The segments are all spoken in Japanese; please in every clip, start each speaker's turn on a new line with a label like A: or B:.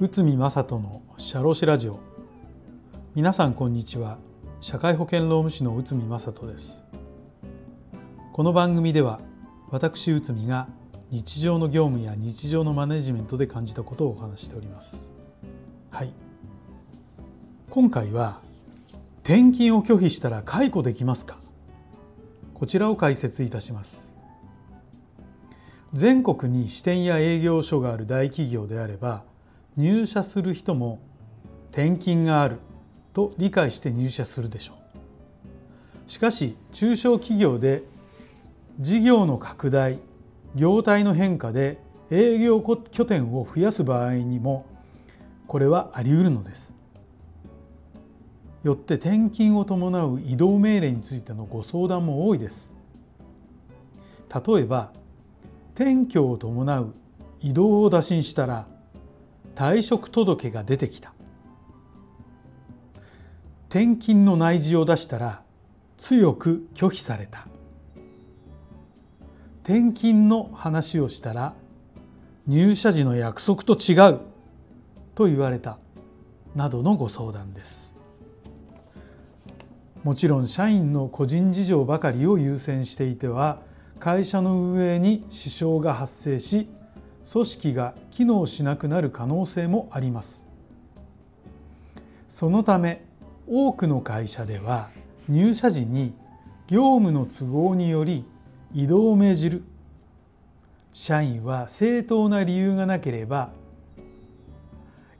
A: 内海正人の社労士ラジオ。皆さんこんにちは。社会保険労務士の内海正人です。この番組では私内海が日常の業務や日常のマネジメントで感じたことをお話しております。はい。今回は転勤を拒否したら解雇できますか？こちらを解説いたします。全国に支店や営業所がある大企業であれば入社する人も転勤があると理解して入社するでしょう。しかし中小企業で事業の拡大業態の変化で営業拠点を増やす場合にもこれはあり得るのです。よって転勤を伴う移動命令についてのご相談も多いです。例えば転居を伴う移動を打診したら退職届が出てきた。転勤の内示を出したら強く拒否された。転勤の話をしたら入社時の約束と違う。と言われた。などのご相談です。もちろん社員の個人事情ばかりを優先していては会社の運営に支障が発生し組織が機能しなくなる可能性もあります。そのため多くの会社では入社時に業務の都合により移動を命じる。社員は正当な理由がなければ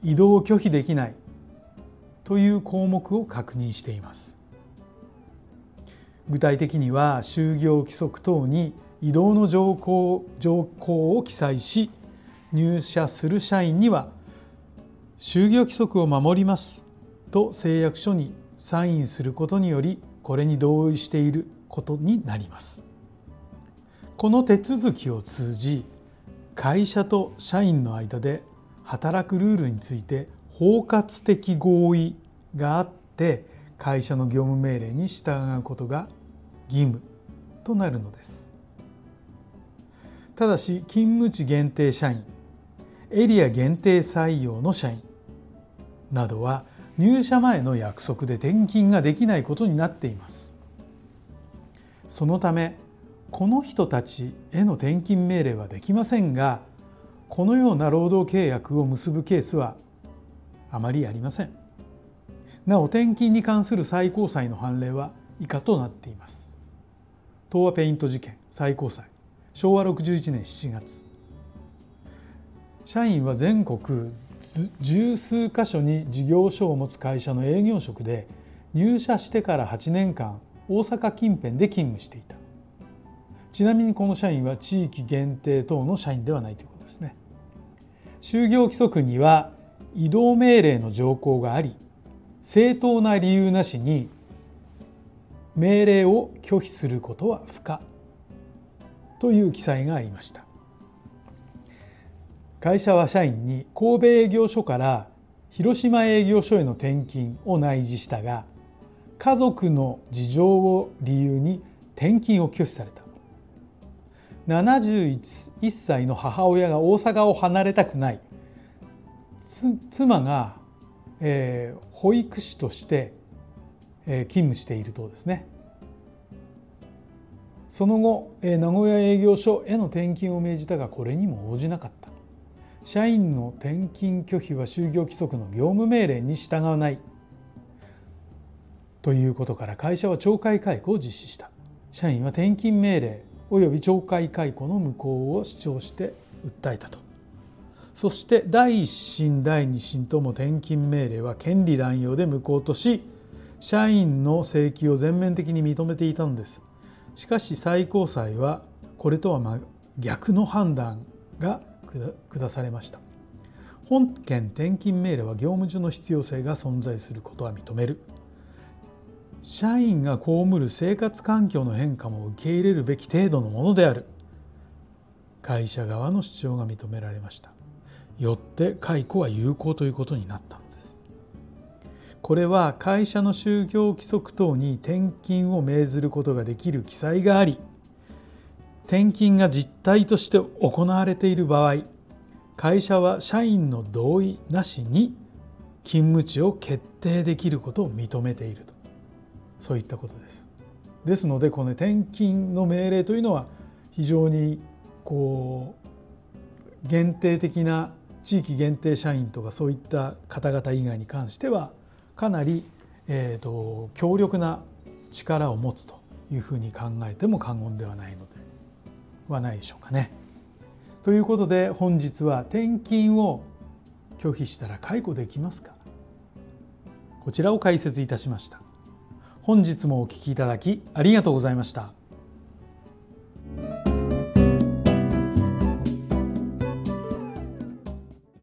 A: 移動を拒否できないという項目を確認しています。具体的には就業規則等に移動の条項条項を記載し入社する社員には就業規則を守りますと誓約書にサインすることによりこれに同意していることになります。この手続きを通じ会社と社員の間で働くルールについて包括的合意があって会社の業務命令に従うことが義務となるのです。ただし勤務地限定社員エリア限定採用の社員などは入社前の約束で転勤ができないことになっています。そのためこの人たちへの転勤命令はできませんがこのような労働契約を結ぶケースはあまりありません。なお転勤に関する最高裁の判例は以下となっています。東和ペイント事件最高裁昭和61年7月。社員は全国十数箇所に事業所を持つ会社の営業職で入社してから8年間大阪近辺で勤務していた。ちなみにこの社員は地域限定等の社員ではないということですね。就業規則には移動命令の条項があり正当な理由なしに命令を拒否することは不可という記載がありました。会社は社員に神戸営業所から広島営業所への転勤を内示したが家族の事情を理由に転勤を拒否された。71歳の母親が大阪を離れたくない。妻が、えー、保育士として、えー、勤務しているとですね。その後え名古屋営業所への転勤を命じたがこれにも応じなかった。社員の転勤拒否は就業規則の業務命令に従わない。ということから会社は懲戒解雇を実施した。社員は転勤命令及び懲戒解雇の無効を主張して訴えたと。そして第一審第二審とも転勤命令は権利乱用で無効とし社員の請求を全面的に認めていたのです。しかし最高裁はこれとは逆の判断が下されました。本件転勤命令は業務上の必要性が存在することは認める。社員が被る生活環境の変化も受け入れるべき程度のものである。会社側の主張が認められました。よって解雇は有効ということになったのですこれは会社の就業規則等に転勤を命ずることができる記載があり転勤が実態として行われている場合会社は社員の同意なしに勤務地を決定できることを認めているとそういったことです。ですのでこの転勤の命令というのは非常にこう限定的な地域限定社員とかそういった方々以外に関してはかなり、えーと、強力な力を持つというふうに考えても過言ではないのではないでしょうかね。ということで本日は転勤を拒否したら解雇できますか？こちらを解説いたしました。本日もお聴きいただきありがとうございました。